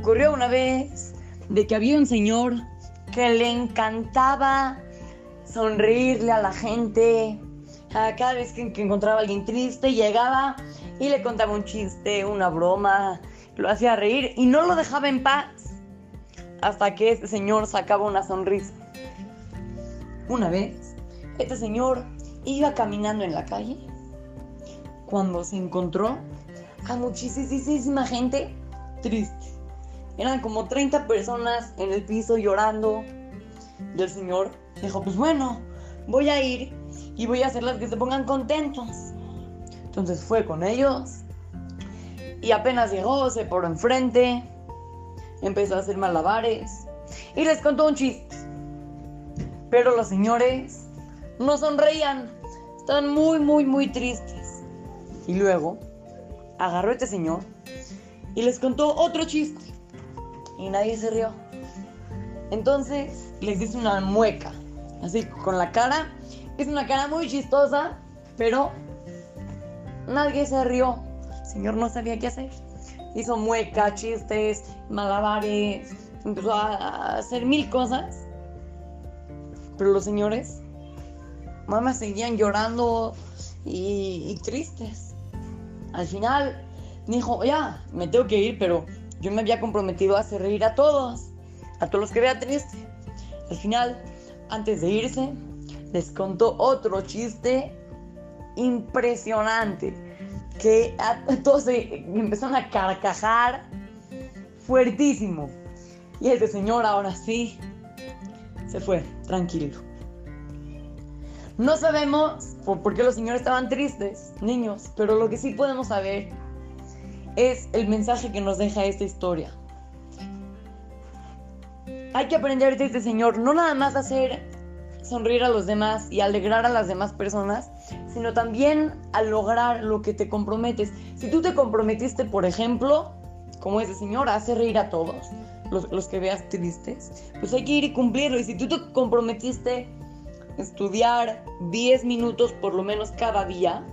ocurrió una vez de que había un señor que le encantaba sonreírle a la gente. A cada vez que, que encontraba a alguien triste, llegaba y le contaba un chiste, una broma, lo hacía reír y no lo dejaba en paz hasta que este señor sacaba una sonrisa. Una vez, este señor iba caminando en la calle cuando se encontró a muchísima gente triste. Eran como 30 personas en el piso llorando. Y el señor dijo, pues bueno, voy a ir y voy a hacerlas que se pongan contentos. Entonces fue con ellos y apenas llegó, se por enfrente, empezó a hacer malabares y les contó un chiste. Pero los señores no sonreían, estaban muy, muy, muy tristes. Y luego agarró a este señor y les contó otro chiste. Y nadie se rió. Entonces les hizo una mueca, así con la cara. Es una cara muy chistosa, pero nadie se rió. El señor no sabía qué hacer. Hizo mueca, chistes, malabares, empezó a hacer mil cosas. Pero los señores, mamá, seguían llorando y, y tristes. Al final dijo, ya, me tengo que ir, pero yo me había comprometido a hacer reír a todos, a todos los que vea triste. Al final, antes de irse, les contó otro chiste impresionante, que todos empezaron a carcajar fuertísimo. Y ese señor ahora sí se fue, tranquilo. No sabemos por qué los señores estaban tristes, niños, pero lo que sí podemos saber es el mensaje que nos deja esta historia. Hay que aprender de este Señor, no nada más hacer sonreír a los demás y alegrar a las demás personas, sino también a lograr lo que te comprometes. Si tú te comprometiste, por ejemplo, como ese Señor, a hacer reír a todos, los, los que veas tristes, pues hay que ir y cumplirlo. Y si tú te comprometiste estudiar 10 minutos por lo menos cada día,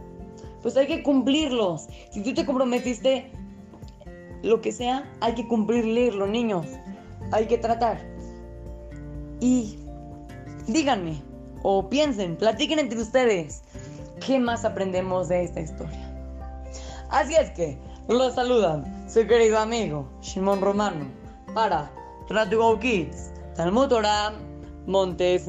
pues hay que cumplirlos. Si tú te comprometiste lo que sea, hay que cumplirlo, niños. Hay que tratar. Y díganme, o piensen, platiquen entre ustedes, ¿qué más aprendemos de esta historia? Así es que, los saludan su querido amigo Shimon Romano para Tratugo Kids, Talmud Torah, Montes.